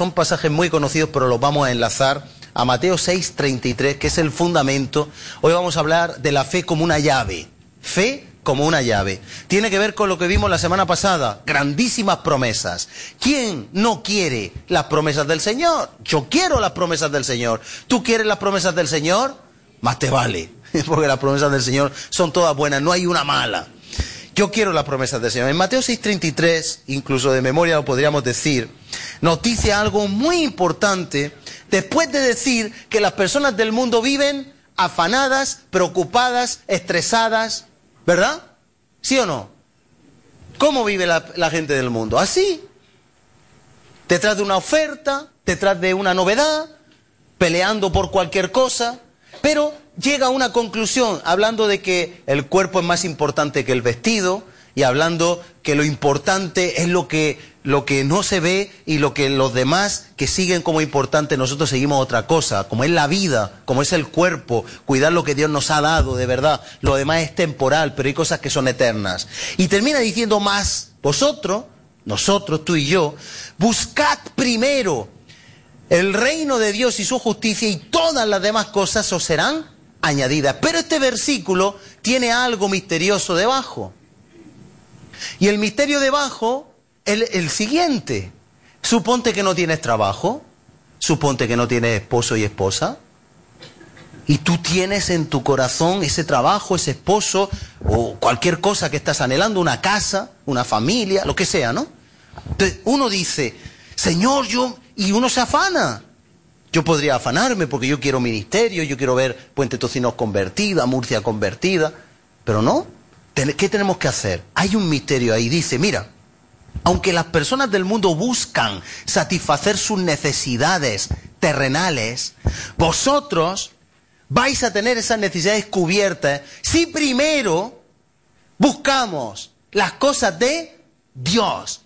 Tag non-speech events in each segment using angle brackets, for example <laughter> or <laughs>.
son pasajes muy conocidos, pero los vamos a enlazar a Mateo 6:33, que es el fundamento. Hoy vamos a hablar de la fe como una llave. Fe como una llave. Tiene que ver con lo que vimos la semana pasada, grandísimas promesas. ¿Quién no quiere las promesas del Señor? Yo quiero las promesas del Señor. ¿Tú quieres las promesas del Señor? Más te vale, <laughs> porque las promesas del Señor son todas buenas, no hay una mala. Yo quiero las promesas del Señor. En Mateo 6:33, incluso de memoria lo podríamos decir, nos dice algo muy importante después de decir que las personas del mundo viven afanadas, preocupadas, estresadas, ¿verdad? ¿Sí o no? ¿Cómo vive la, la gente del mundo? Así. Detrás de una oferta, detrás de una novedad, peleando por cualquier cosa, pero llega a una conclusión hablando de que el cuerpo es más importante que el vestido y hablando que lo importante es lo que, lo que no se ve y lo que los demás que siguen como importante, nosotros seguimos otra cosa, como es la vida, como es el cuerpo, cuidar lo que Dios nos ha dado de verdad. Lo demás es temporal, pero hay cosas que son eternas. Y termina diciendo más, vosotros, nosotros, tú y yo, buscad primero el reino de Dios y su justicia y todas las demás cosas os serán añadidas. Pero este versículo tiene algo misterioso debajo. Y el misterio debajo es el, siguiente. Suponte que no tienes trabajo, suponte que no tienes esposo y esposa, y tú tienes en tu corazón ese trabajo, ese esposo, o cualquier cosa que estás anhelando, una casa, una familia, lo que sea, ¿no? Entonces uno dice, Señor, yo, y uno se afana. Yo podría afanarme porque yo quiero ministerio, yo quiero ver Puente Tocinos convertida, Murcia convertida, pero no. ¿Qué tenemos que hacer? Hay un misterio ahí. Dice, mira, aunque las personas del mundo buscan satisfacer sus necesidades terrenales, vosotros vais a tener esas necesidades cubiertas si primero buscamos las cosas de Dios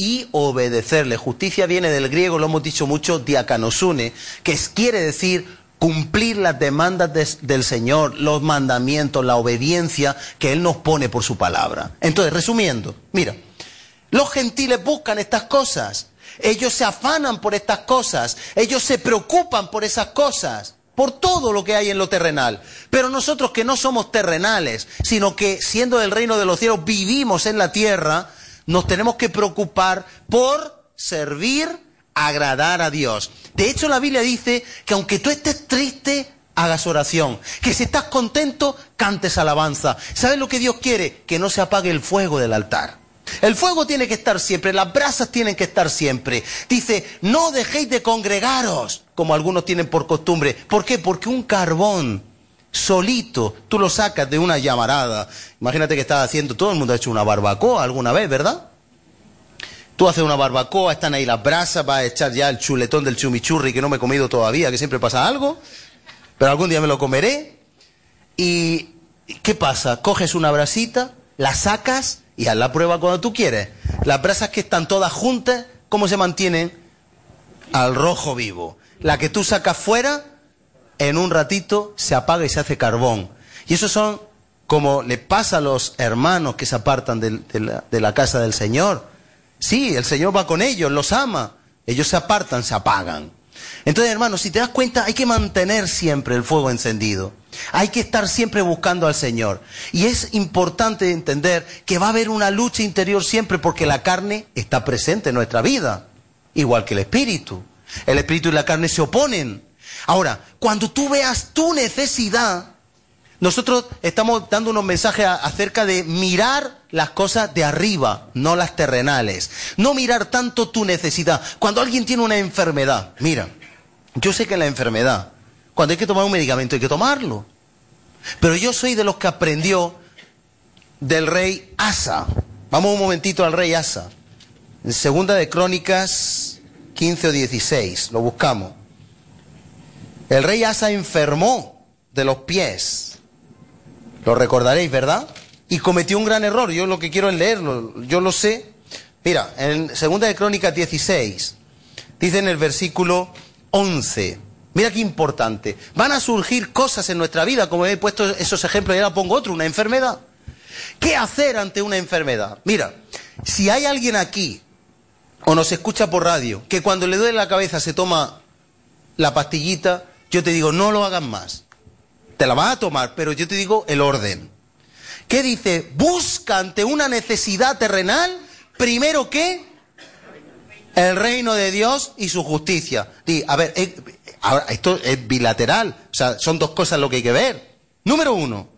y obedecerle. Justicia viene del griego, lo hemos dicho mucho, diacanosune, que quiere decir cumplir las demandas del Señor, los mandamientos, la obediencia que Él nos pone por su palabra. Entonces, resumiendo, mira, los gentiles buscan estas cosas, ellos se afanan por estas cosas, ellos se preocupan por esas cosas, por todo lo que hay en lo terrenal. Pero nosotros que no somos terrenales, sino que siendo del reino de los cielos vivimos en la tierra, nos tenemos que preocupar por servir, agradar a Dios. De hecho, la Biblia dice que aunque tú estés triste, hagas oración. Que si estás contento, cantes alabanza. ¿Sabes lo que Dios quiere? Que no se apague el fuego del altar. El fuego tiene que estar siempre, las brasas tienen que estar siempre. Dice, no dejéis de congregaros, como algunos tienen por costumbre. ¿Por qué? Porque un carbón solito, tú lo sacas de una llamarada. Imagínate que estás haciendo, todo el mundo ha hecho una barbacoa alguna vez, ¿verdad? Tú haces una barbacoa, están ahí las brasas, vas a echar ya el chuletón del chumichurri que no me he comido todavía, que siempre pasa algo, pero algún día me lo comeré. ¿Y qué pasa? Coges una brasita, la sacas y haz la prueba cuando tú quieres. Las brasas que están todas juntas, ¿cómo se mantienen? Al rojo vivo. La que tú sacas fuera, en un ratito se apaga y se hace carbón. Y eso son como le pasa a los hermanos que se apartan de, la, casa del Señor. Sí, el Señor va con ellos, los ama. Ellos se apartan, se apagan. Entonces, hermanos, si te das cuenta, hay que mantener siempre el fuego encendido. Hay que estar siempre buscando al Señor. Y es importante entender que va a haber una lucha interior siempre porque la carne está presente en nuestra vida, igual que el espíritu. El espíritu y la carne se oponen. Ahora, cuando tú veas tu necesidad, nosotros estamos dando unos mensajes acerca de mirar las cosas de arriba, no las terrenales. No mirar tanto tu necesidad. Cuando alguien tiene una enfermedad, mira, yo sé que la enfermedad, cuando hay que tomar un medicamento hay que tomarlo. Pero yo soy de los que aprendió del rey Asa. Vamos un momentito al rey Asa. En segunda de Crónicas 15 o 16, lo buscamos. El rey Asa enfermó de los pies. Lo recordaréis, ¿verdad? Y cometió un gran error. Yo lo que quiero es leerlo. Yo lo sé. Mira, en Segunda de Crónicas 16, dice en el versículo 11. Mira qué importante. Van a surgir cosas en nuestra vida, como he puesto esos ejemplos, y ahora pongo otro, una enfermedad. ¿Qué hacer ante una enfermedad? Mira, si hay alguien aquí o nos escucha por radio, que cuando le duele la cabeza se toma la pastillita, yo te digo, no lo hagas más. Te la vas a tomar, pero yo te digo el orden. ¿Qué dice? Busca ante una necesidad terrenal, primero que el reino de Dios y su justicia. Di, a ver, eh, ahora, esto es bilateral, o sea, son dos cosas lo que hay que ver. Número uno,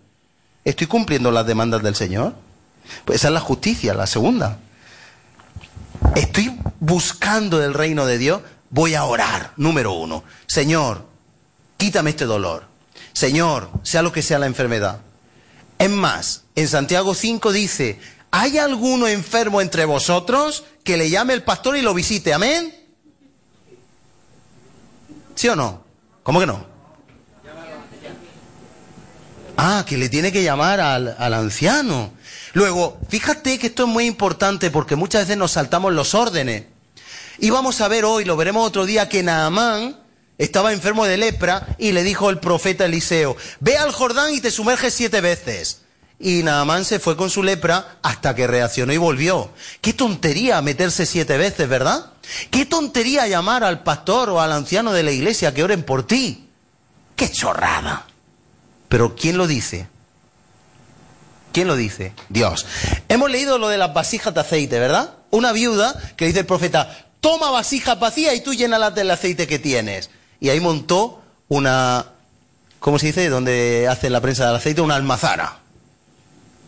¿estoy cumpliendo las demandas del Señor? Pues esa es la justicia, la segunda. ¿Estoy buscando el reino de Dios? Voy a orar, número uno. Señor, quítame este dolor. Señor, sea lo que sea la enfermedad. Es más, en Santiago 5 dice, ¿hay alguno enfermo entre vosotros que le llame el pastor y lo visite? Amén. ¿Sí o no? ¿Cómo que no? Ah, que le tiene que llamar al, al, anciano. Luego, fíjate que esto es muy importante porque muchas veces nos saltamos los órdenes. Y vamos a ver hoy, lo veremos otro día, que Naamán estaba enfermo de lepra y le dijo el profeta Eliseo, ve al Jordán y te sumerges siete veces. Y Naamán se fue con su lepra hasta que reaccionó y volvió. Qué tontería meterse siete veces, ¿verdad? Qué tontería llamar al pastor o al anciano de la iglesia que oren por ti. Qué chorrada. Pero ¿quién lo dice? ¿Quién lo dice? Dios. Hemos leído lo de las vasijas de aceite, ¿verdad? Una viuda que dice el profeta, toma vasija vacía y tú llénalas del aceite que tienes. Y ahí montó una, ¿cómo se dice? Donde hace la prensa del aceite, una almazara.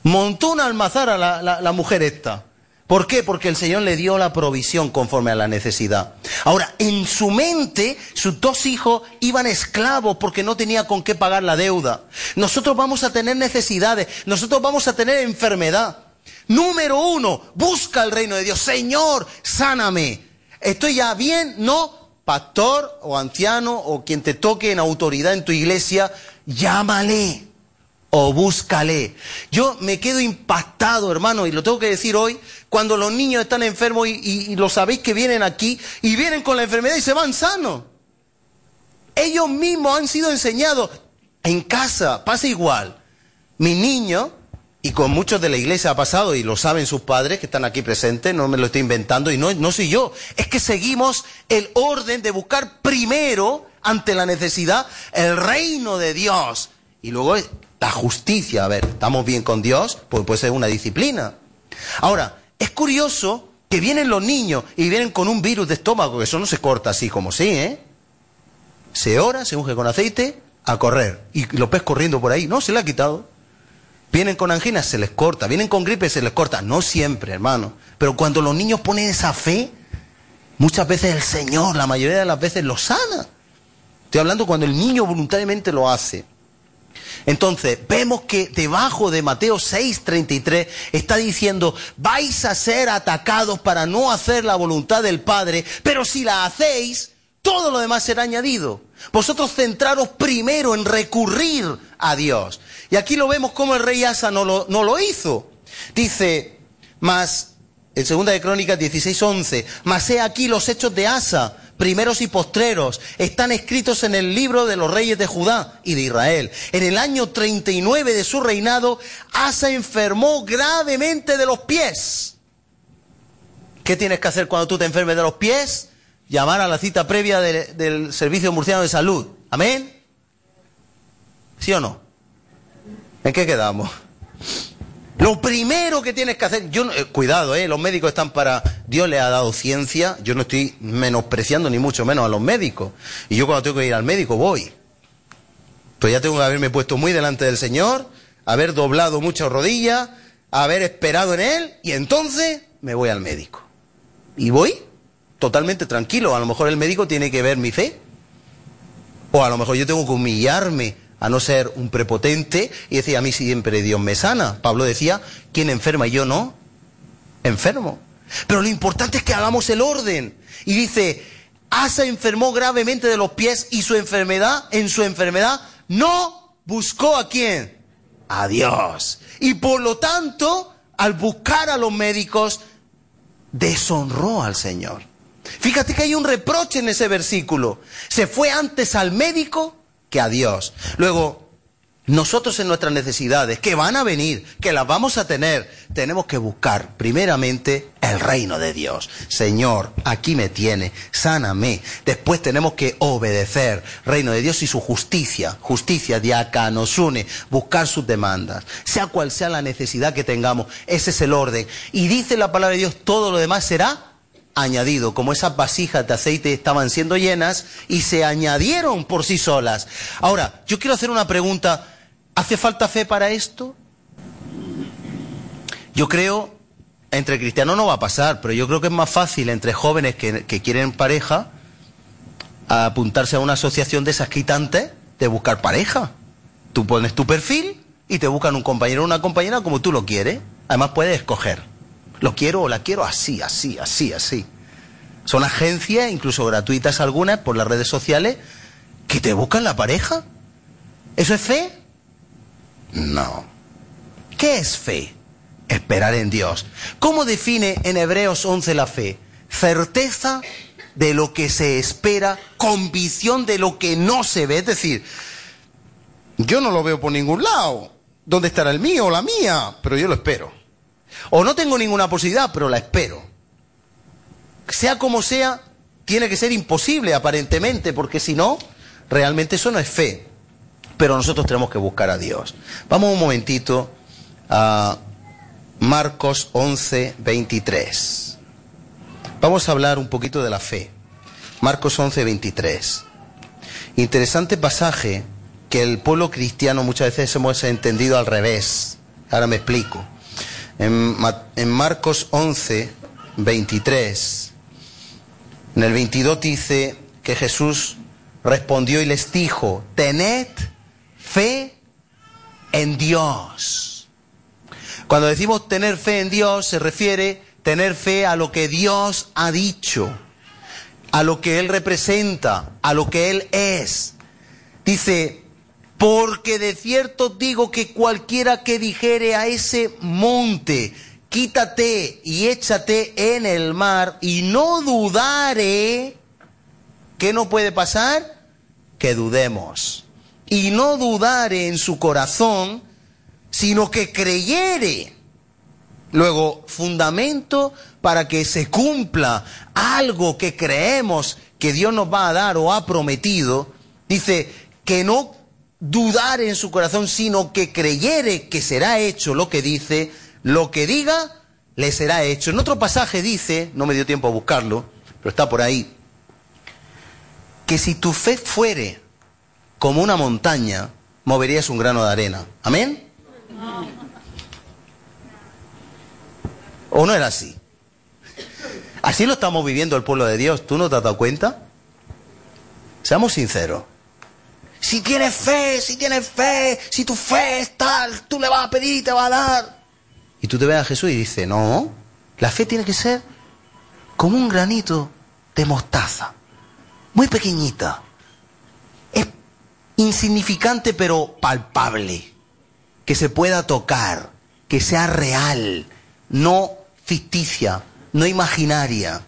Montó una almazara la, la, la mujer esta. ¿Por qué? Porque el Señor le dio la provisión conforme a la necesidad. Ahora, en su mente, sus dos hijos iban esclavos porque no tenía con qué pagar la deuda. Nosotros vamos a tener necesidades, nosotros vamos a tener enfermedad. Número uno, busca el reino de Dios. Señor, sáname. ¿Estoy ya bien? No. Pastor o anciano o quien te toque en autoridad en tu iglesia, llámale o búscale. Yo me quedo impactado, hermano, y lo tengo que decir hoy, cuando los niños están enfermos y, y, y, lo sabéis que vienen aquí y vienen con la enfermedad y se van sanos. Ellos mismos han sido enseñados en casa, pasa igual. Mi niño, y con muchos de la iglesia ha pasado, y lo saben sus padres que están aquí presentes, no me lo estoy inventando, y no, no soy yo, es que seguimos el orden de buscar primero, ante la necesidad, el reino de Dios. Y luego la justicia, a ver, ¿estamos bien con Dios? Pues puede ser una disciplina. Ahora, es curioso que vienen los niños y vienen con un virus de estómago, que eso no se corta así como sí, ¿eh? Se ora, se unge con aceite, a correr. Y los ves corriendo por ahí, no, se le ha quitado. Vienen con anginas, se les corta. Vienen con gripe, se les corta. No siempre, hermano. Pero cuando los niños ponen esa fe, muchas veces el Señor, la mayoría de las veces, lo sana. Estoy hablando cuando el niño voluntariamente lo hace. Entonces, vemos que debajo de Mateo 6:33 está diciendo, vais a ser atacados para no hacer la voluntad del Padre, pero si la hacéis, todo lo demás será añadido. Vosotros centraros primero en recurrir a Dios. Y aquí lo vemos como el rey Asa no lo, no lo hizo. Dice, más, en segunda de Crónicas 16:11, mas he aquí los hechos de Asa primeros y postreros, están escritos en el libro de los reyes de Judá y de Israel. En el año 39 de su reinado, Asa enfermó gravemente de los pies. ¿Qué tienes que hacer cuando tú te enfermes de los pies? Llamar a la cita previa de, del Servicio Murciano de Salud. ¿Amén? ¿Sí o no? ¿En qué quedamos? Lo primero que tienes que hacer, yo eh, cuidado, eh, los médicos están para, Dios le ha dado ciencia, yo no estoy menospreciando ni mucho menos a los médicos. Y yo cuando tengo que ir al médico voy. Pues ya tengo que haberme puesto muy delante del Señor, haber doblado muchas rodillas, haber esperado en Él, y entonces me voy al médico. Y voy totalmente tranquilo. A lo mejor el médico tiene que ver mi fe. O a lo mejor yo tengo que humillarme a no ser un prepotente y decir, a mí siempre Dios me sana. Pablo decía, ¿quién enferma y yo no? Enfermo. Pero lo importante es que hagamos el orden. Y dice, Asa enfermó gravemente de los pies y su enfermedad, en su enfermedad, no buscó a quién? A Dios. Y por lo tanto, al buscar a los médicos, deshonró al Señor. Fíjate que hay un reproche en ese versículo. Se fue antes al médico que a Dios. Luego, nosotros en nuestras necesidades, que van a venir, que las vamos a tener, tenemos que buscar primeramente el reino de Dios. Señor, aquí me tiene, sáname. Después tenemos que obedecer, reino de Dios y su justicia. Justicia de acá nos une, buscar sus demandas. Sea cual sea la necesidad que tengamos, ese es el orden. Y dice la palabra de Dios, todo lo demás será añadido, como esas vasijas de aceite estaban siendo llenas y se añadieron por sí solas. Ahora, yo quiero hacer una pregunta ¿Hace falta fe para esto? Yo creo, entre cristianos no va a pasar, pero yo creo que es más fácil entre jóvenes que, quieren pareja apuntarse a una asociación de esas quitantes de buscar pareja. Tú pones tu perfil y te buscan un compañero o una compañera como tú lo quieres. Además puedes escoger. Lo quiero o la quiero así, así, así, así. Son agencias, incluso gratuitas algunas, por las redes sociales, que te buscan la pareja. ¿Eso es fe? No. ¿Qué es fe? Esperar en Dios. ¿Cómo define en Hebreos 11 la fe? Certeza de lo que se espera, convicción de lo que no se ve. Es decir, yo no lo veo por ningún lado. ¿Dónde estará el mío o la mía? Pero yo lo espero. O no tengo ninguna posibilidad, pero la espero. Sea como sea, tiene que ser imposible aparentemente, porque si no, realmente eso no es fe pero nosotros tenemos que buscar a Dios. Vamos un momentito a Marcos 11, 23. Vamos a hablar un poquito de la fe. Marcos 11, 23. Interesante pasaje que el pueblo cristiano muchas veces hemos entendido al revés. Ahora me explico. En, Marcos 11, 23, en el 22 dice que Jesús respondió y les dijo, tened fe en Dios. Cuando decimos tener fe en Dios se refiere tener fe a lo que Dios ha dicho, a lo que Él representa, a lo que Él es. Dice, porque de cierto digo que cualquiera que dijere a ese monte, quítate y échate en el mar, y no dudare, ¿qué no puede pasar? Que dudemos y no dudare en su corazón, sino que creyere. Luego, fundamento para que se cumpla algo que creemos que Dios nos va a dar o ha prometido, dice que no dudare en su corazón, sino que creyere que será hecho lo que dice, lo que diga, le será hecho. En otro pasaje dice, no me dio tiempo a buscarlo, pero está por ahí, que si tu fe fuere como una montaña, moverías un grano de arena. ¿Amén? ¿O no era así? Así lo estamos viviendo el pueblo de Dios. ¿Tú no te has dado cuenta? Seamos sinceros. Si tienes fe, si tienes fe, si tu fe es tal, tú le vas a pedir y te va a dar. Y tú te ves a Jesús y dices, no, la fe tiene que ser como un granito de mostaza, muy pequeñita insignificante pero palpable, que se pueda tocar, que sea real, no ficticia, no imaginaria.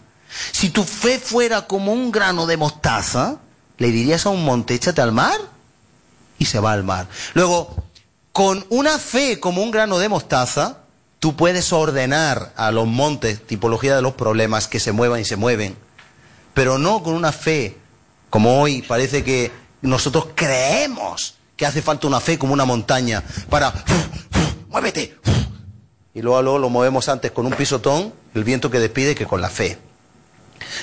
Si tu fe fuera como un grano de mostaza, le dirías a un monte, échate al mar y se va al mar. Luego, con una fe como un grano de mostaza, tú puedes ordenar a los montes, tipología de los problemas, que se muevan y se mueven, pero no con una fe como hoy parece que nosotros creemos que hace falta una fe como una montaña para <laughs> muévete. <laughs> Y luego, luego lo movemos antes con un pisotón, el viento que despide, que con la fe.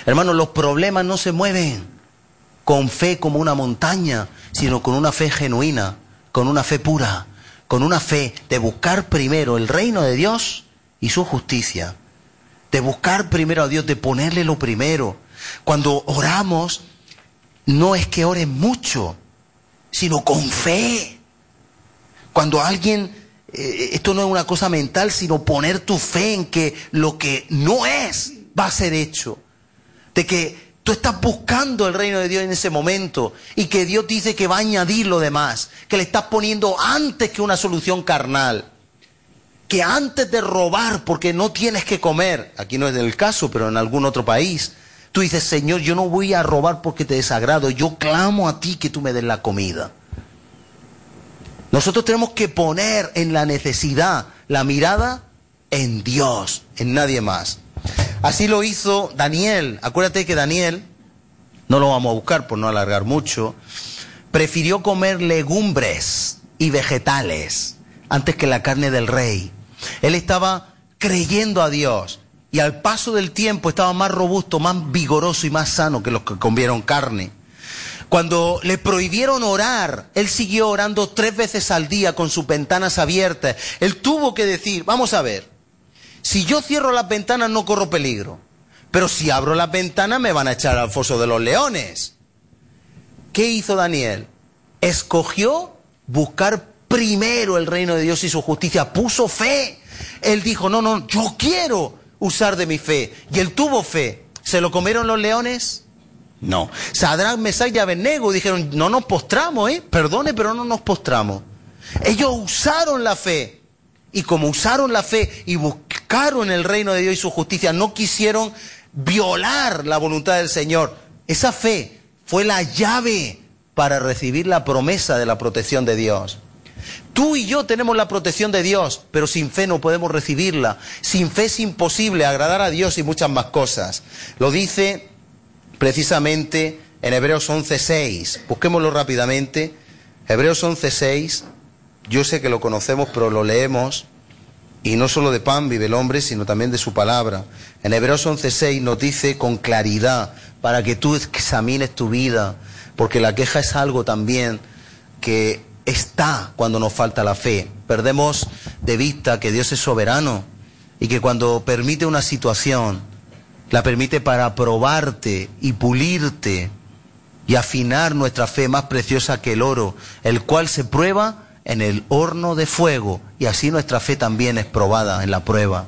Hermanos, los problemas no se mueven con fe como una montaña, sino con una fe genuina, con una fe pura, con una fe de buscar primero el reino de Dios y su justicia, de buscar primero a Dios, de ponerle lo primero. Cuando oramos, no es que ores mucho, sino con fe. Cuando alguien, eh, esto no es una cosa mental, sino poner tu fe en que lo que no es va a ser hecho. De que tú estás buscando el reino de Dios en ese momento y que Dios dice que va a añadir lo demás, que le estás poniendo antes que una solución carnal. Que antes de robar, porque no tienes que comer, aquí no es el caso, pero en algún otro país, Tú dices, Señor, yo no voy a robar porque te desagrado, yo clamo a ti que tú me des la comida. Nosotros tenemos que poner en la necesidad la mirada en Dios, en nadie más. Así lo hizo Daniel. Acuérdate que Daniel, no lo vamos a buscar por no alargar mucho, prefirió comer legumbres y vegetales antes que la carne del rey. Él estaba creyendo a Dios y al paso del tiempo estaba más robusto, más vigoroso y más sano que los que comieron carne. Cuando le prohibieron orar, él siguió orando tres veces al día con sus ventanas abiertas. Él tuvo que decir, vamos a ver, si yo cierro las ventanas no corro peligro, pero si abro las ventanas me van a echar al foso de los leones. ¿Qué hizo Daniel? Escogió buscar primero el reino de Dios y su justicia, puso fe. Él dijo, no, no, yo quiero usar de mi fe. Y él tuvo fe. ¿Se lo comieron los leones? No. Sadrán, Mesach y Abednego dijeron, no nos postramos, ¿eh? Perdone, pero no nos postramos. Ellos usaron la fe. Y como usaron la fe y buscaron el reino de Dios y su justicia, no quisieron violar la voluntad del Señor. Esa fe fue la llave para recibir la promesa de la protección de Dios. Tú y yo tenemos la protección de Dios, pero sin fe no podemos recibirla. Sin fe es imposible agradar a Dios y muchas más cosas. Lo dice precisamente en Hebreos 11.6. Busquémoslo rápidamente. Hebreos 11.6, yo sé que lo conocemos, pero lo leemos. Y no solo de pan vive el hombre, sino también de su palabra. En Hebreos 11.6 nos dice con claridad, para que tú examines tu vida, porque la queja es algo también que está cuando nos falta la fe. Perdemos de vista que Dios es soberano y que cuando permite una situación, la permite para probarte y pulirte y afinar nuestra fe más preciosa que el oro, el cual se prueba en el horno de fuego y así nuestra fe también es probada en la prueba,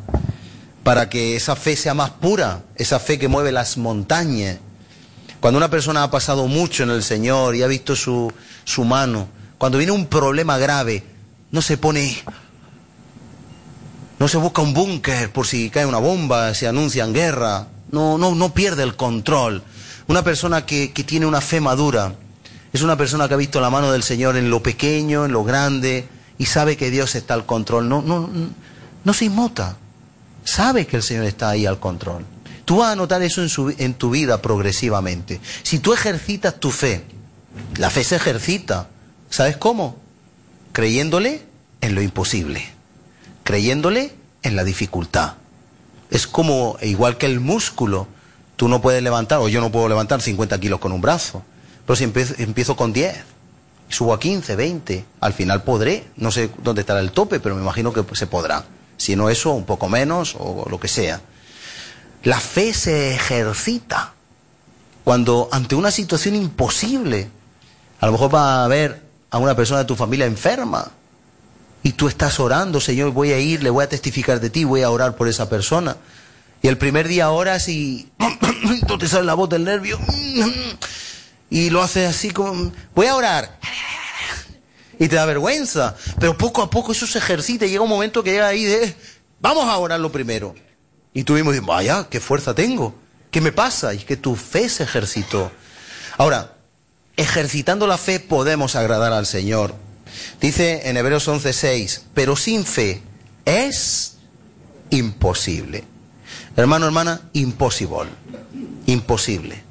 para que esa fe sea más pura, esa fe que mueve las montañas. Cuando una persona ha pasado mucho en el Señor y ha visto su, su mano, cuando viene un problema grave, no se pone, no se busca un búnker por si cae una bomba, se anuncian guerra, no, no, no pierde el control. Una persona que, que tiene una fe madura es una persona que ha visto la mano del Señor en lo pequeño, en lo grande, y sabe que Dios está al control. No, no, no se inmuta. Sabe que el Señor está ahí al control. Tú vas a notar eso en, su, en tu vida progresivamente. Si tú ejercitas tu fe, la fe se ejercita. ¿Sabes cómo? Creyéndole en lo imposible, creyéndole en la dificultad. Es como, igual que el músculo, tú no puedes levantar, o yo no puedo levantar 50 kilos con un brazo, pero si empiezo, con 10, subo a 15, 20, al final podré, no sé dónde estará el tope, pero me imagino que se podrá. Si no eso, un poco menos o lo que sea. La fe se ejercita cuando ante una situación imposible, a lo mejor va a haber a una persona de tu familia enferma y tú estás orando, Señor, voy a ir, le voy a testificar de ti, voy a orar por esa persona. Y el primer día oras y <clears throat> tú te sale la voz del nervio y lo haces así como, voy a orar. Y te da vergüenza. Pero poco a poco eso se ejercita y llega un momento que llega ahí de, vamos a orar lo primero. Y tú mismo dices, vaya, qué fuerza tengo. ¿Qué me pasa? Y es que tu fe se ejercitó. Ahora, ejercitando la fe podemos agradar al Señor. Dice en Hebreos 11:6, pero sin fe es imposible. Hermano, hermana, imposible. Imposible.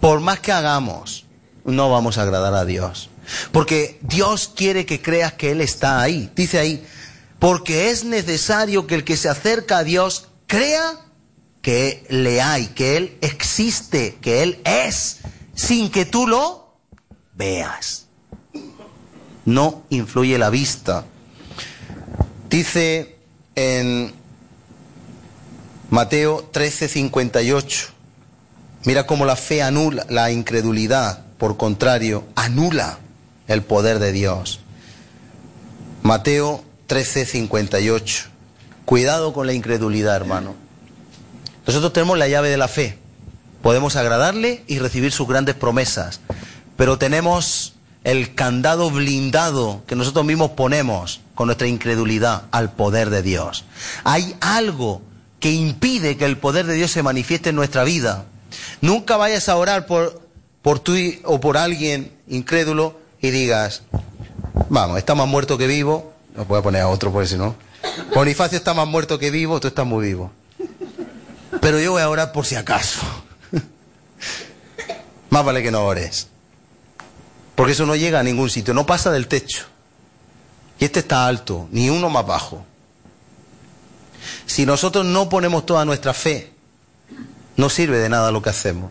Por más que hagamos, no vamos a agradar a Dios. Porque Dios quiere que creas que Él está ahí. Dice ahí, porque es necesario que el que se acerca a Dios crea que le hay, que Él existe, que Él es sin que tú lo veas. No influye la vista. Dice en Mateo 13:58, mira cómo la fe anula la incredulidad, por contrario, anula el poder de Dios. Mateo 13:58. Cuidado con la incredulidad, hermano. Nosotros tenemos la llave de la fe podemos agradarle y recibir sus grandes promesas. Pero tenemos el candado blindado que nosotros mismos ponemos con nuestra incredulidad al poder de Dios. Hay algo que impide que el poder de Dios se manifieste en nuestra vida. Nunca vayas a orar por, por tú o por alguien incrédulo y digas, Vamos, está más muerto que vivo. No voy a poner a otro por si no. Bonifacio está más muerto que vivo, tú estás muy vivo. Pero yo voy a orar por si acaso. <laughs> Más vale que no ores. Porque eso no llega a ningún sitio, no pasa del techo. Y este está alto, ni uno más bajo. Si nosotros no ponemos toda nuestra fe, no sirve de nada lo que hacemos.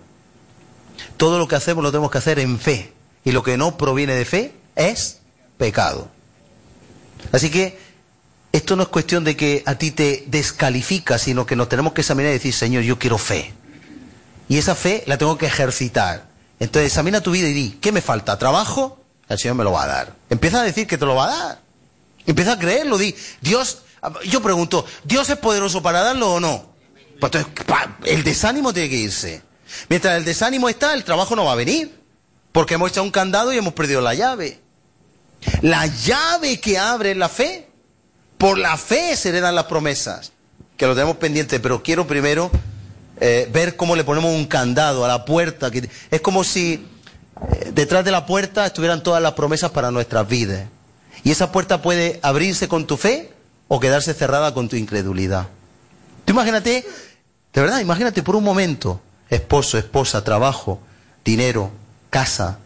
Todo lo que hacemos lo tenemos que hacer en fe. Y lo que no proviene de fe es pecado. Así que esto no es cuestión de que a ti te descalifica, sino que nos tenemos que examinar y decir, Señor, yo quiero fe. Y esa fe la tengo que ejercitar. Entonces examina tu vida y di, ¿qué me falta? ¿Trabajo? El Señor me lo va a dar. Empieza a decir que te lo va a dar. Empieza a creerlo, di, Dios, yo pregunto, ¿Dios es poderoso para darlo o no? Pues entonces, el desánimo tiene que irse. Mientras el desánimo está, el trabajo no va a venir. Porque hemos echado un candado y hemos perdido la llave. La llave que abre la fe. Por la fe se le dan las promesas. Que lo tenemos pendiente, pero quiero primero eh, ver cómo le ponemos un candado a la puerta. Que es como si eh, detrás de la puerta estuvieran todas las promesas para nuestras vidas. Y esa puerta puede abrirse con tu fe o quedarse cerrada con tu incredulidad. Tú imagínate, de verdad, imagínate por un momento, esposo, esposa, trabajo, dinero, casa,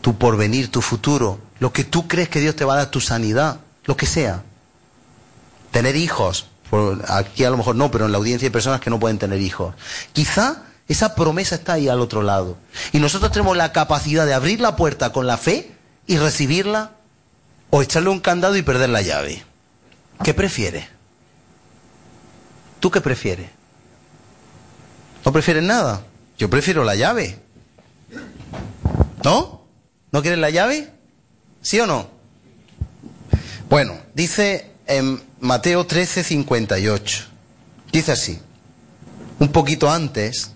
tu porvenir, tu futuro, lo que tú crees que Dios te va a dar, tu sanidad, lo que sea. Tener hijos, aquí a lo mejor no, pero en la audiencia hay personas que no pueden tener hijos. Quizá esa promesa está ahí al otro lado. Y nosotros tenemos la capacidad de abrir la puerta con la fe y recibirla o echarle un candado y perder la llave. ¿Qué prefieres? ¿Tú qué prefieres? ¿No prefieres nada? Yo prefiero la llave. ¿No? ¿No quieres la llave? ¿Sí o no? Bueno, dice en Mateo 13, 58. Dice así. Un poquito antes,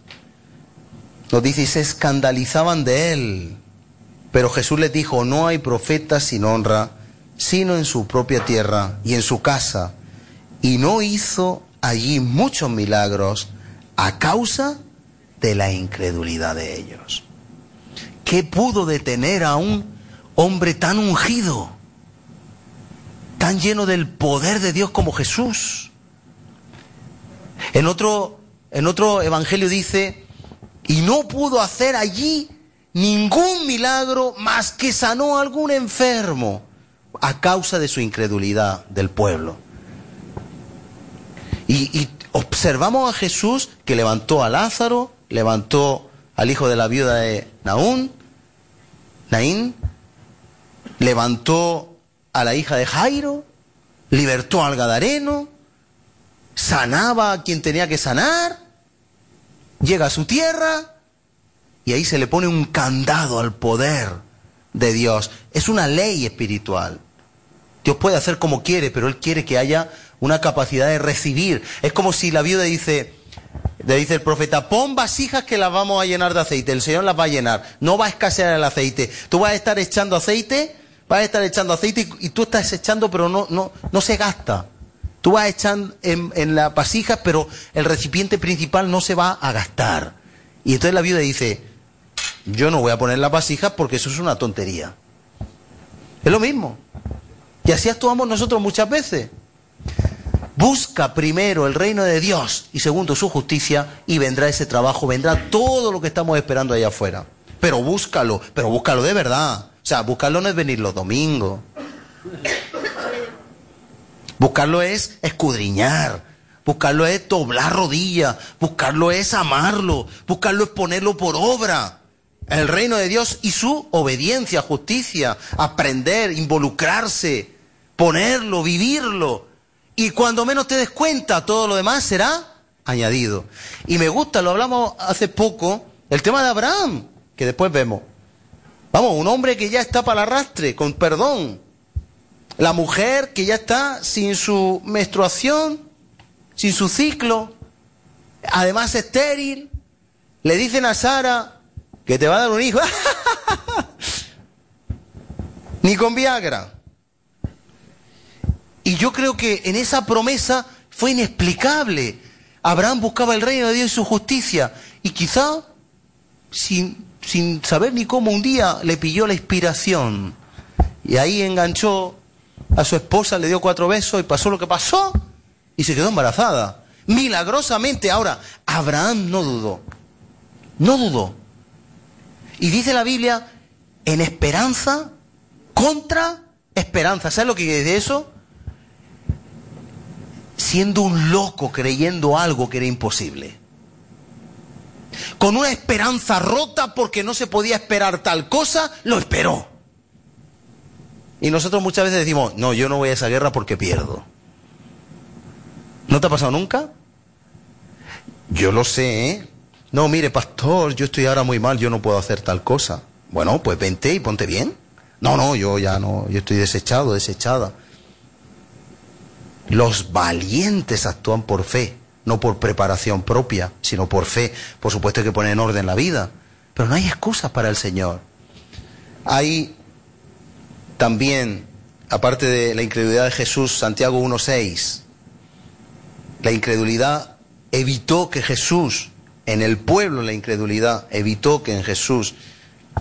nos dice, y se escandalizaban de él. Pero Jesús les dijo, no hay profeta sin honra sino en su propia tierra y en su casa, y no hizo allí muchos milagros a causa de la incredulidad de ellos. ¿Qué pudo detener a un hombre tan ungido, tan lleno del poder de Dios como Jesús? En otro, en otro evangelio dice, y no pudo hacer allí ningún milagro más que sanó a algún enfermo a causa de su incredulidad del pueblo. Y, observamos a Jesús que levantó a Lázaro, levantó al hijo de la viuda de Naún, Naín, levantó a la hija de Jairo, libertó al Gadareno, sanaba a quien tenía que sanar, llega a su tierra y ahí se le pone un candado al poder de Dios. Es una ley espiritual. Dios puede hacer como quiere, pero Él quiere que haya una capacidad de recibir. Es como si la viuda dice, le dice el profeta, pon vasijas que las vamos a llenar de aceite. El Señor las va a llenar. No va a escasear el aceite. Tú vas a estar echando aceite, vas a estar echando aceite y, tú estás echando, pero no, no, no se gasta. Tú vas echando en, en las vasijas, pero el recipiente principal no se va a gastar. Y entonces la viuda dice, yo no voy a poner las vasijas porque eso es una tontería. Es lo mismo. Y así actuamos nosotros muchas veces. Busca primero el reino de Dios y segundo su justicia y vendrá ese trabajo, vendrá todo lo que estamos esperando allá afuera. Pero búscalo, pero búscalo de verdad. O sea, buscarlo no es venir los domingos. Buscarlo es escudriñar. Buscarlo es doblar rodillas. Buscarlo es amarlo. Buscarlo es ponerlo por obra el reino de Dios y su obediencia, justicia, aprender, involucrarse, ponerlo, vivirlo. Y cuando menos te des cuenta, todo lo demás será añadido. Y me gusta, lo hablamos hace poco, el tema de Abraham, que después vemos. Vamos, un hombre que ya está para el arrastre, con perdón. La mujer que ya está sin su menstruación, sin su ciclo, además estéril. Le dicen a Sara, que te va a dar un hijo. <laughs> Ni con Viagra. Y yo creo que en esa promesa fue inexplicable. Abraham buscaba el reino de Dios y su justicia. Y quizá, sin, sin saber ni cómo, un día le pilló la inspiración. Y ahí enganchó a su esposa, le dio cuatro besos y pasó lo que pasó y se quedó embarazada. Milagrosamente. Ahora, Abraham no dudó. No dudó. Y dice la Biblia, en esperanza contra esperanza. ¿Sabes lo que quiere decir eso? Siendo un loco creyendo algo que era imposible. Con una esperanza rota porque no se podía esperar tal cosa, lo esperó. Y nosotros muchas veces decimos, no, yo no voy a esa guerra porque pierdo. ¿No te ha pasado nunca? Yo lo sé, ¿eh? No, mire, pastor, yo estoy ahora muy mal, yo no puedo hacer tal cosa. Bueno, pues vente y ponte bien. No, no, yo ya no, yo estoy desechado, desechada. Los valientes actúan por fe, no por preparación propia, sino por fe. Por supuesto hay que poner en orden la vida, pero no hay excusas para el Señor. Hay también, aparte de la incredulidad de Jesús, Santiago 1.6, la incredulidad evitó que Jesús, en el pueblo la incredulidad, evitó que en Jesús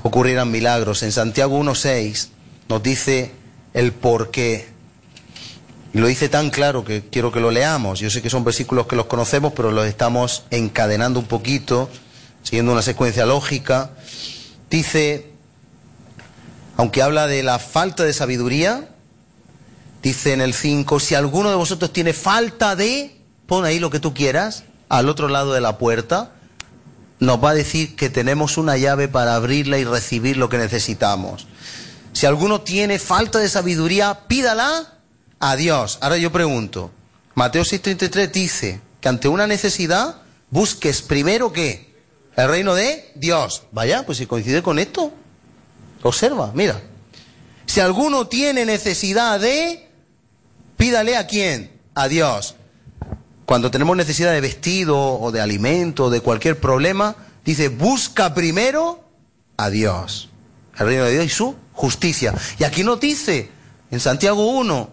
ocurrieran milagros. En Santiago 1.6 nos dice el por qué. Y lo dice tan claro que quiero que lo leamos. Yo sé que son versículos que los conocemos, pero los estamos encadenando un poquito, siguiendo una secuencia lógica. Dice, aunque habla de la falta de sabiduría, dice en el 5, si alguno de vosotros tiene falta de, pon ahí lo que tú quieras, al otro lado de la puerta, nos va a decir que tenemos una llave para abrirla y recibir lo que necesitamos. Si alguno tiene falta de sabiduría, pídala a. Ahora yo pregunto, Mateo 6:33 dice que ante una necesidad busques primero qué? El reino de Dios. Vaya, pues si coincide con esto. Observa, mira. Si alguno tiene necesidad de, pídale a quién? A Dios. Cuando tenemos necesidad de vestido o de alimento o de cualquier problema, dice, busca primero a Dios. El reino de Dios y su justicia. Y aquí nos dice, en Santiago 1,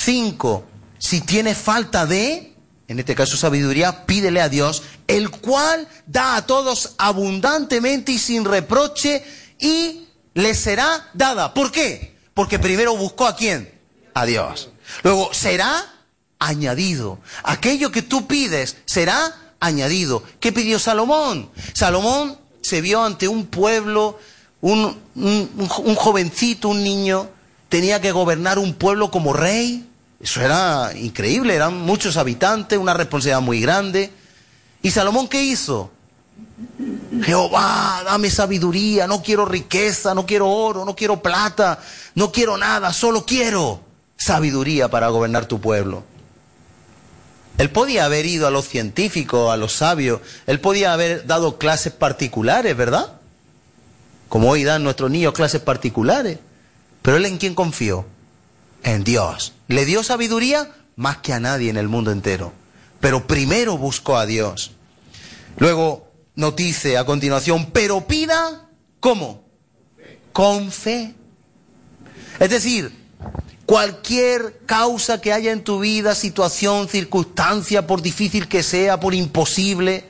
5, si tiene falta de, en este caso sabiduría, pídele a Dios, el cual da a todos abundantemente y sin reproche y le será dada. ¿Por qué? Porque primero buscó a quién? A Dios. Luego será añadido. Aquello que tú pides será añadido. ¿Qué pidió Salomón? Salomón se vio ante un pueblo, un, jovencito, un niño, tenía que gobernar un pueblo como rey. Eso era increíble, eran muchos habitantes, una responsabilidad muy grande. ¿Y Salomón qué hizo? Jehová, dame sabiduría, no quiero riqueza, no quiero oro, no quiero plata, no quiero nada, solo quiero sabiduría para gobernar tu pueblo. Él podía haber ido a los científicos, a los sabios, él podía haber dado clases particulares, ¿verdad? Como hoy dan nuestros niños clases particulares. Pero él en quién confió? En Dios. ¿Le dio sabiduría? Más que a nadie en el mundo entero. Pero primero buscó a Dios. Luego nos dice a continuación, pero pida, ¿cómo? Con fe. Es decir, cualquier causa que haya en tu vida, situación, circunstancia, por difícil que sea, por imposible.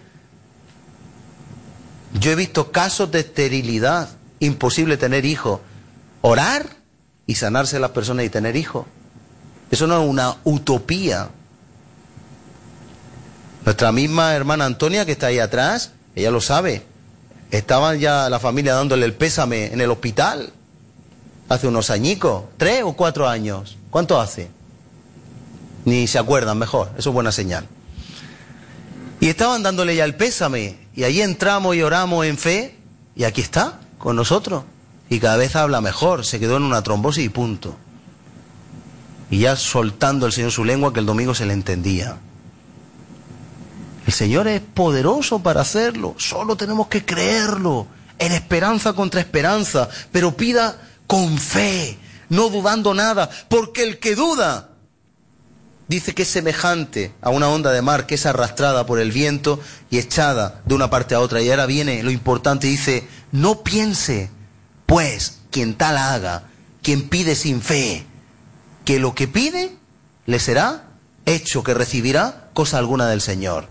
Yo he visto casos de esterilidad, imposible tener hijos. Orar y sanarse las personas y tener hijos. Eso no es una utopía. Nuestra misma hermana Antonia, que está ahí atrás, ella lo sabe. Estaban ya la familia dándole el pésame en el hospital hace unos añicos, tres o cuatro años. ¿Cuánto hace? Ni se acuerdan, mejor, eso es buena señal. Y estaban dándole ya el pésame, y ahí entramos y oramos en fe, y aquí está, con nosotros. Y cada vez habla mejor, se quedó en una trombosis y punto. Y ya soltando el Señor su lengua que el domingo se le entendía. El Señor es poderoso para hacerlo, solo tenemos que creerlo, en esperanza contra esperanza, pero pida con fe, no dudando nada, porque el que duda dice que es semejante a una onda de mar que es arrastrada por el viento y echada de una parte a otra. Y ahora viene lo importante, dice, no piense, pues, quien tal haga, quien pide sin fe, que lo que pide le será hecho, que recibirá cosa alguna del Señor.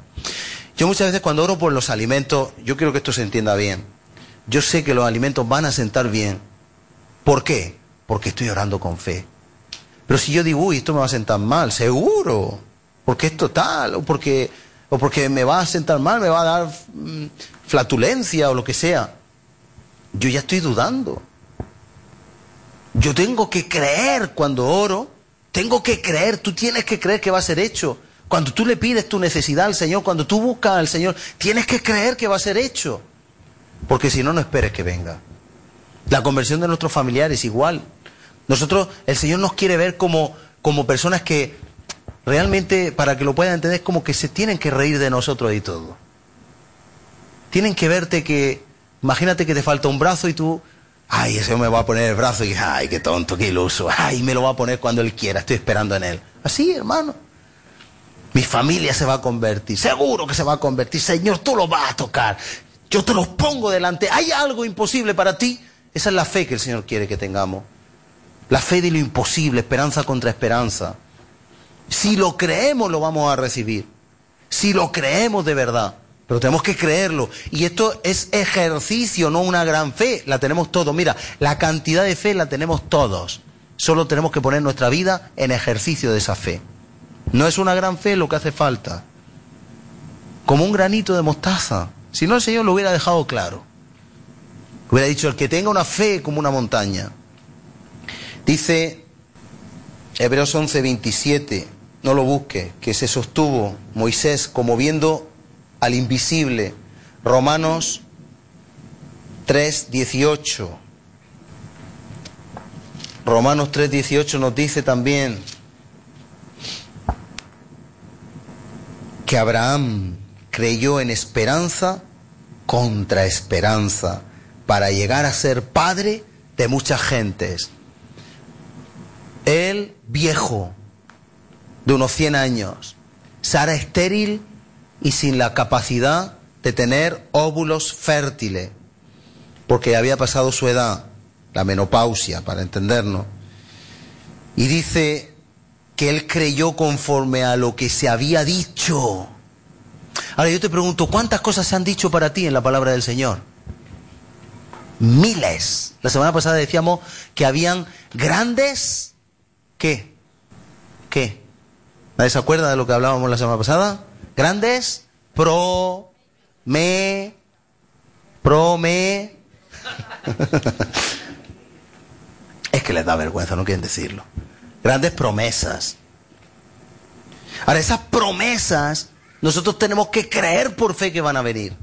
Yo muchas veces cuando oro por los alimentos, yo quiero que esto se entienda bien. Yo sé que los alimentos van a sentar bien, ¿Por qué? porque estoy orando con fe. Pero si yo digo, uy, esto me va a sentar mal, seguro, porque es total, o porque, o porque me va a sentar mal, me va a dar mm, flatulencia o lo que sea, yo ya estoy dudando. Yo tengo que creer cuando oro, tengo que creer, tú tienes que creer que va a ser hecho. Cuando tú le pides tu necesidad al Señor, cuando tú buscas al Señor, tienes que creer que va a ser hecho. Porque si no, no esperes que venga. La conversión de nuestros familiares igual. Nosotros, el Señor nos quiere ver como, como personas que realmente, para que lo puedan entender, como que se tienen que reír de nosotros y todo. Tienen que verte que, imagínate que te falta un brazo y tú, ay, ese me va a poner el brazo y, ay, qué tonto, qué iluso, ay, me lo va a poner cuando él quiera, estoy esperando en él. Así, hermano. Mi familia se va a convertir, seguro que se va a convertir, Señor, tú lo vas a tocar. Yo te los pongo delante. ¿Hay algo imposible para ti? Esa es la fe que el Señor quiere que tengamos. La fe de lo imposible, esperanza contra esperanza. Si lo creemos, lo vamos a recibir. Si lo creemos de verdad. Pero tenemos que creerlo. Y esto es ejercicio, no una gran fe. La tenemos todos. Mira, la cantidad de fe la tenemos todos. Solo tenemos que poner nuestra vida en ejercicio de esa fe. No es una gran fe lo que hace falta. Como un granito de mostaza. Si no, el Señor lo hubiera dejado claro. Hubiera dicho, el que tenga una fe como una montaña. Dice Hebreos 11, 27, no lo busque, que se sostuvo Moisés como viendo al invisible. Romanos 3, 18. Romanos 3, 18 nos dice también que Abraham creyó en esperanza contra esperanza para llegar a ser padre de muchas gentes. Él viejo, de unos 100 años, Sara estéril y sin la capacidad de tener óvulos fértiles, porque había pasado su edad, la menopausia, para entendernos. Y dice que él creyó conforme a lo que se había dicho. Ahora yo te pregunto, ¿cuántas cosas se han dicho para ti en la palabra del Señor? Miles. La semana pasada decíamos que habían grandes... ¿Qué? ¿Qué? ¿Nadie se acuerda de lo que hablábamos la semana pasada? Grandes pro me pro me <laughs> es que les da vergüenza, no quieren decirlo. Grandes promesas. Ahora, esas promesas nosotros tenemos que creer por fe que van a venir.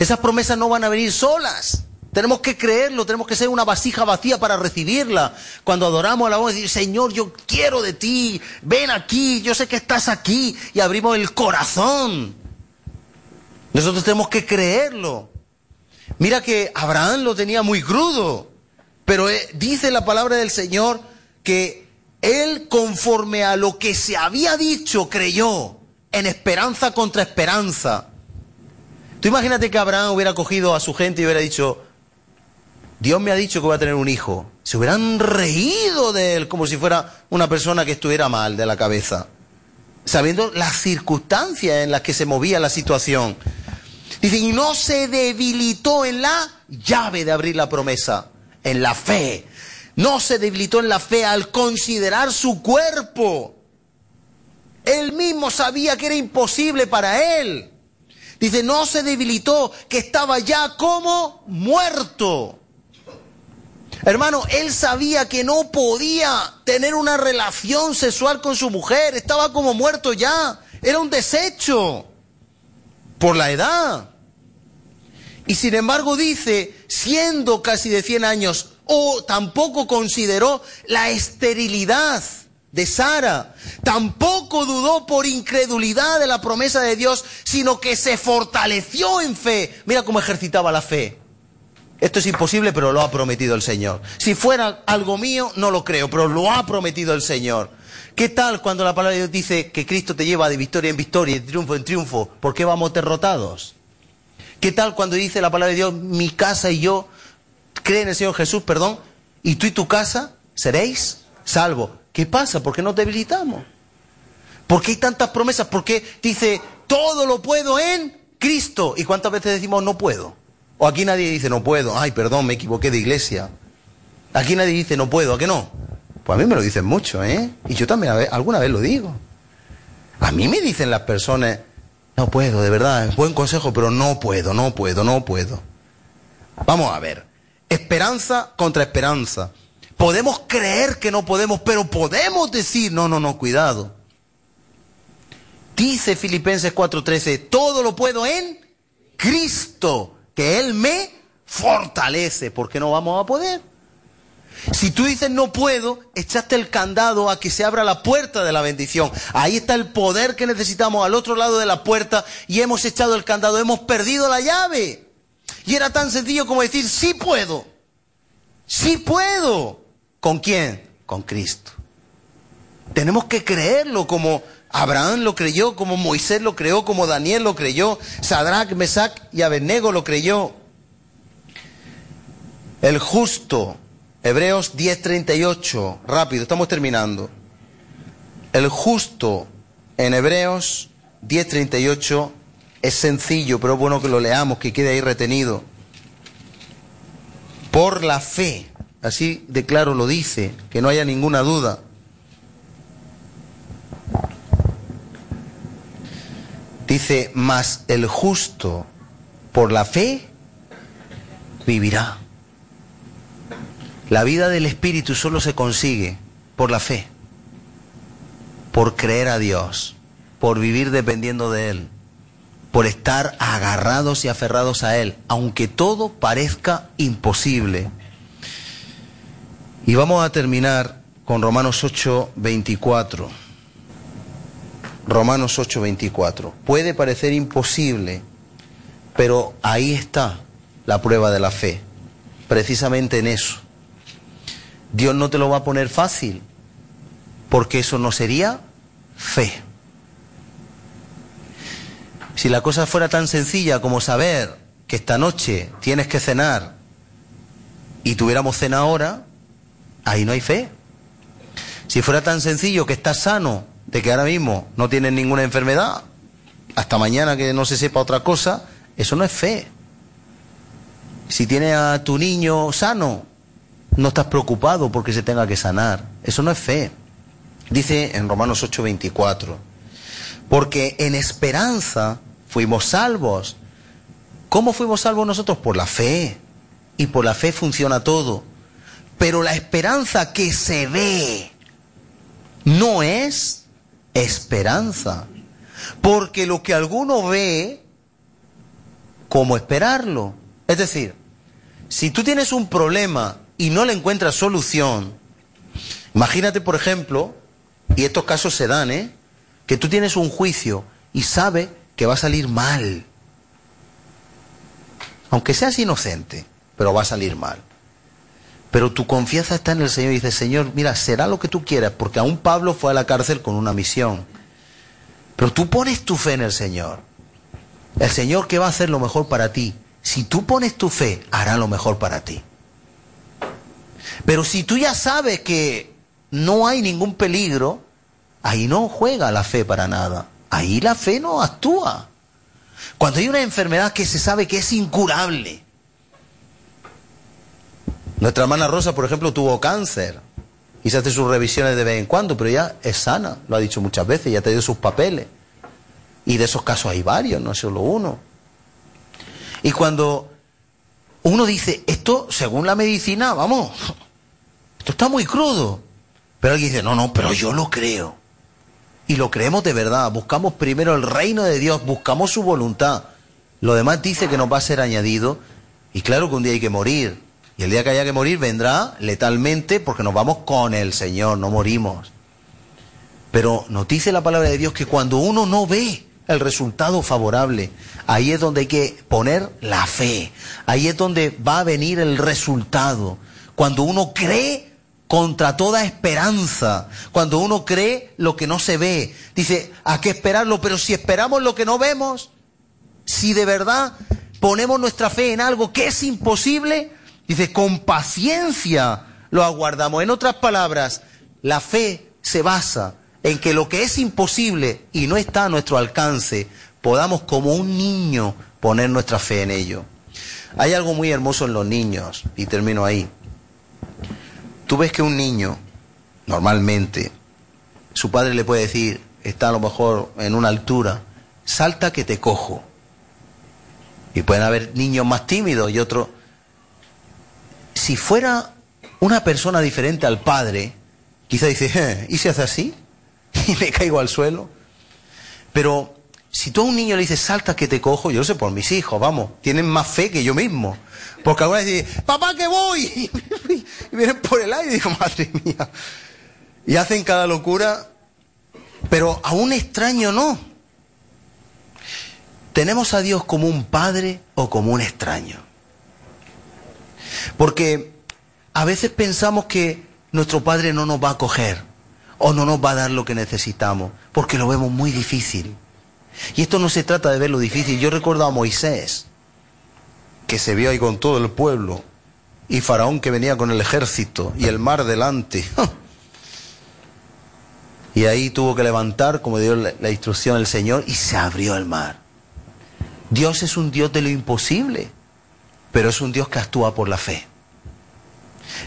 Esas promesas no van a venir solas. Tenemos que creerlo, tenemos que ser una vasija vacía para recibirla. Cuando adoramos a la voz, decir, Señor, yo quiero de ti, ven aquí, yo sé que estás aquí, y abrimos el corazón. Nosotros tenemos que creerlo. Mira que Abraham lo tenía muy crudo, pero eh, dice la palabra del Señor que él conforme a lo que se había dicho creyó en esperanza contra esperanza. Tú imagínate que Abraham hubiera cogido a su gente y hubiera dicho, Dios me ha dicho que voy a tener un hijo. Se hubieran reído de él como si fuera una persona que estuviera mal de la cabeza, sabiendo las circunstancias en las que se movía la situación. Dice, y no se debilitó en la llave de abrir la promesa, en la fe. No se debilitó en la fe al considerar su cuerpo él mismo sabía que era imposible para él. Dice, no se debilitó, que estaba ya como muerto. Hermano, él sabía que no podía tener una relación sexual con su mujer, estaba como muerto ya, era un desecho por la edad. Y sin embargo dice, siendo casi de 100 años, o tampoco consideró la esterilidad de Sara. Tampoco dudó por incredulidad de la promesa de Dios, sino que se fortaleció en fe. Mira cómo ejercitaba la fe. Esto es imposible, pero lo ha prometido el Señor. Si fuera algo mío, no lo creo, pero lo ha prometido el Señor. ¿Qué tal cuando la palabra de Dios dice que Cristo te lleva de victoria en victoria de triunfo en triunfo? ¿Por qué vamos derrotados? ¿Qué tal cuando dice la palabra de Dios, mi casa y yo, creen en el Señor Jesús, perdón, y tú y tu casa seréis salvos? ¿Qué pasa? ¿Por qué nos debilitamos? ¿Por qué hay tantas promesas? ¿Por qué dice, todo lo puedo en Cristo? ¿Y cuántas veces decimos no puedo? O aquí nadie dice no puedo. Ay, perdón, me equivoqué de iglesia. Aquí nadie dice no puedo, ¿a qué no? Pues a mí me lo dicen mucho, ¿eh? Y yo también alguna vez lo digo. A mí me dicen las personas, no puedo, de verdad, buen consejo, pero no puedo, no puedo, no puedo. Vamos a ver, esperanza contra esperanza. Podemos creer que no podemos, pero podemos decir, no, no, no, cuidado. Dice Filipenses 4:13, todo lo puedo en Cristo, que Él me fortalece, porque no vamos a poder. Si tú dices no puedo, echaste el candado a que se abra la puerta de la bendición. Ahí está el poder que necesitamos al otro lado de la puerta y hemos echado el candado, hemos perdido la llave. Y era tan sencillo como decir, sí puedo, sí puedo. ¿Con quién? Con Cristo. Tenemos que creerlo como Abraham lo creyó, como Moisés lo creó, como Daniel lo creyó, Sadrach, Mesach y Abednego lo creyó. El justo Hebreos 10:38, rápido, estamos terminando. El justo en Hebreos 10:38 es sencillo, pero es bueno que lo leamos, que quede ahí retenido. Por la fe, así de claro lo dice, que no haya ninguna duda. Dice, mas el justo por la fe vivirá. La vida del Espíritu solo se consigue por la fe, por creer a Dios, por vivir dependiendo de Él, por estar agarrados y aferrados a Él, aunque todo parezca imposible. Y vamos a terminar con Romanos 8, 24. Romanos 8, 24. Puede parecer imposible, pero ahí está la prueba de la fe, precisamente en eso Dios no te lo va a poner fácil, porque eso no sería fe. Si la cosa fuera tan sencilla como saber que esta noche tienes que cenar y tuviéramos cena ahora, ahí no hay fe. Si fuera tan sencillo que estás sano, de que ahora mismo no tienes ninguna enfermedad, hasta mañana que no se sepa otra cosa, eso no es fe. Si tienes a tu niño sano no estás preocupado porque se tenga que sanar. Eso no es fe. Dice en Romanos 8:24, porque en esperanza fuimos salvos. ¿Cómo fuimos salvos nosotros? Por la fe. Y por la fe funciona todo. Pero la esperanza que se ve no es esperanza. Porque lo que alguno ve, ¿cómo esperarlo? Es decir, si tú tienes un problema y no le encuentras solución, imagínate, por ejemplo, y estos casos se dan, ¿eh? que tú tienes un juicio y sabes que va a salir mal. Aunque seas inocente, pero va a salir mal. Pero tu confianza está en el Señor y dices, Señor, mira, será lo que tú quieras, porque aún Pablo fue a la cárcel con una misión. Pero tú pones tu fe en el Señor. El Señor que va a hacer lo mejor para ti. Si tú pones tu fe, hará lo mejor para ti. Pero si tú ya sabes que no hay ningún peligro, ahí no juega la fe para nada. Ahí la fe no actúa. Cuando hay una enfermedad que se sabe que es incurable. Nuestra hermana Rosa, por ejemplo, tuvo cáncer y se hace sus revisiones de vez en cuando, pero ya es sana, lo ha dicho muchas veces, ya ha tenido sus papeles. Y de esos casos hay varios, no solo uno. Y cuando uno dice, esto según la medicina, vamos, esto está muy crudo. Pero alguien dice, no, no, pero yo lo creo. Y lo creemos de verdad. Buscamos primero el reino de Dios, buscamos su voluntad. Lo demás dice que nos va a ser añadido. Y claro que un día hay que morir. Y el día que haya que morir vendrá letalmente porque nos vamos con el Señor, no morimos. Pero nos dice la palabra de Dios que cuando uno no ve el resultado favorable, ahí es donde hay que poner la fe. Ahí es donde va a venir el resultado. Cuando uno cree contra toda esperanza, cuando uno cree lo que no se ve. Dice, hay que esperarlo, pero si esperamos lo que no vemos, si de verdad ponemos nuestra fe en algo que es imposible, dice, con paciencia lo aguardamos. En otras palabras, la fe se basa en que lo que es imposible y no está a nuestro alcance, podamos como un niño poner nuestra fe en ello. Hay algo muy hermoso en los niños, y termino ahí. tú ves que un niño, normalmente, su padre le puede decir, está a lo mejor en una altura, salta que te cojo. Y pueden haber niños más tímidos y otros. Si fuera una persona diferente al padre, quizá dice, eh, ¿y se hace así? <laughs> Y me caigo al suelo. Pero si tú a un niño le dices, salta que te cojo, yo lo sé por mis hijos, vamos, tienen más fe que yo mismo. Porque alguna vez dicen, papá que voy. <laughs> Y vienen por el aire y digo, madre mía. Y hacen cada locura, pero a un extraño no. ¿Tenemos a Dios como un padre o como un extraño? Porque a veces pensamos que nuestro padre no nos va a coger o no nos va a dar lo que necesitamos, porque lo vemos muy difícil. Y esto no se trata de ver lo difícil. Yo recuerdo a Moisés, que se vio ahí con todo el pueblo, y Faraón que venía con el ejército, y el mar delante. <laughs> y ahí tuvo que levantar, como dio la instrucción el Señor, y se abrió el mar. Dios es un Dios de lo imposible, pero es un Dios que actúa por la fe.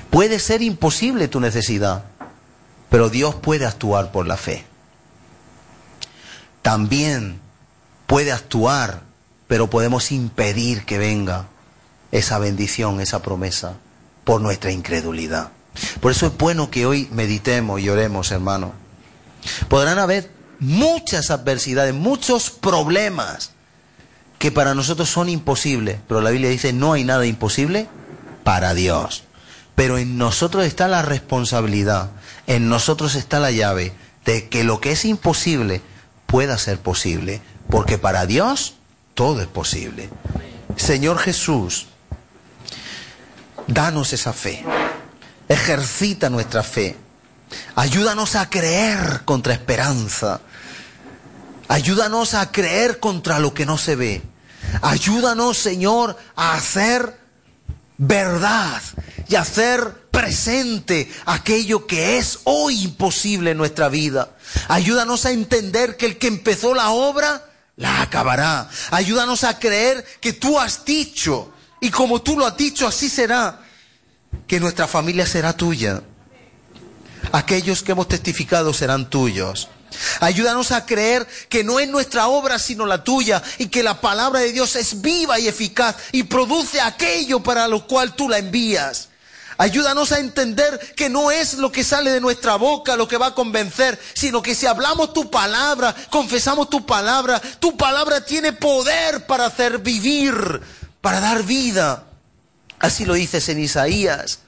Puede ser imposible tu necesidad, pero Dios puede actuar por la fe. También puede actuar, pero podemos impedir que venga esa bendición, esa promesa, por nuestra incredulidad. Por eso es bueno que hoy meditemos y oremos, hermano. Podrán haber muchas adversidades, muchos problemas que para nosotros son imposibles, pero la Biblia dice no hay nada imposible para Dios. Pero en nosotros está la responsabilidad, en nosotros está la llave de que lo que es imposible pueda ser posible, porque para Dios todo es posible. Señor Jesús, danos esa fe, ejercita nuestra fe, ayúdanos a creer contra esperanza, ayúdanos a creer contra lo que no se ve, ayúdanos Señor a hacer verdad y hacer presente aquello que es hoy imposible en nuestra vida. Ayúdanos a entender que el que empezó la obra, la acabará. Ayúdanos a creer que tú has dicho, y como tú lo has dicho, así será, que nuestra familia será tuya. Aquellos que hemos testificado serán tuyos. Ayúdanos a creer que no es nuestra obra sino la tuya y que la palabra de Dios es viva y eficaz y produce aquello para lo cual tú la envías. Ayúdanos a entender que no es lo que sale de nuestra boca lo que va a convencer, sino que si hablamos tu palabra, confesamos tu palabra, tu palabra tiene poder para hacer vivir, para dar vida. Así lo dices en Isaías.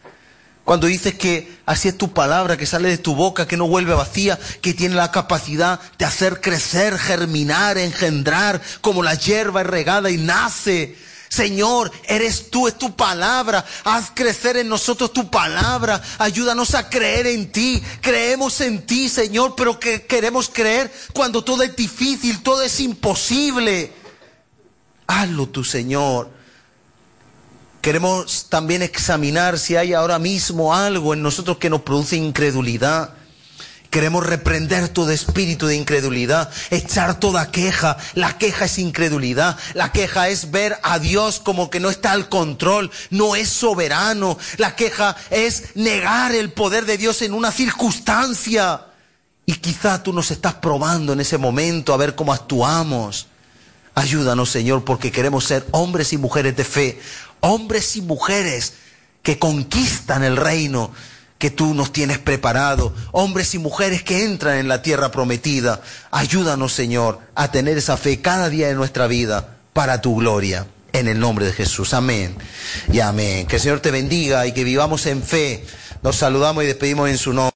Cuando dices que así es tu palabra, que sale de tu boca, que no vuelve vacía, que tiene la capacidad de hacer crecer, germinar, engendrar, como la hierba es regada y nace. Señor, eres tú, es tu palabra. Haz crecer en nosotros tu palabra. Ayúdanos a creer en ti. Creemos en ti, Señor, pero que queremos creer cuando todo es difícil, todo es imposible. Hazlo tú, Señor. Queremos también examinar si hay ahora mismo algo en nosotros que nos produce incredulidad. Queremos reprender todo espíritu de incredulidad, echar toda queja. La queja es incredulidad. La queja es ver a Dios como que no está al control, no es soberano. La queja es negar el poder de Dios en una circunstancia. Y quizá tú nos estás probando en ese momento a ver cómo actuamos. Ayúdanos, Señor, porque queremos ser hombres y mujeres de fe, hombres y mujeres que conquistan el reino que tú nos tienes preparado, hombres y mujeres que entran en la tierra prometida. Ayúdanos, Señor, a tener esa fe cada día de nuestra vida para tu gloria. En el nombre de Jesús. Amén. Y amén. Que el Señor te bendiga y que vivamos en fe. Nos saludamos y despedimos en su nombre.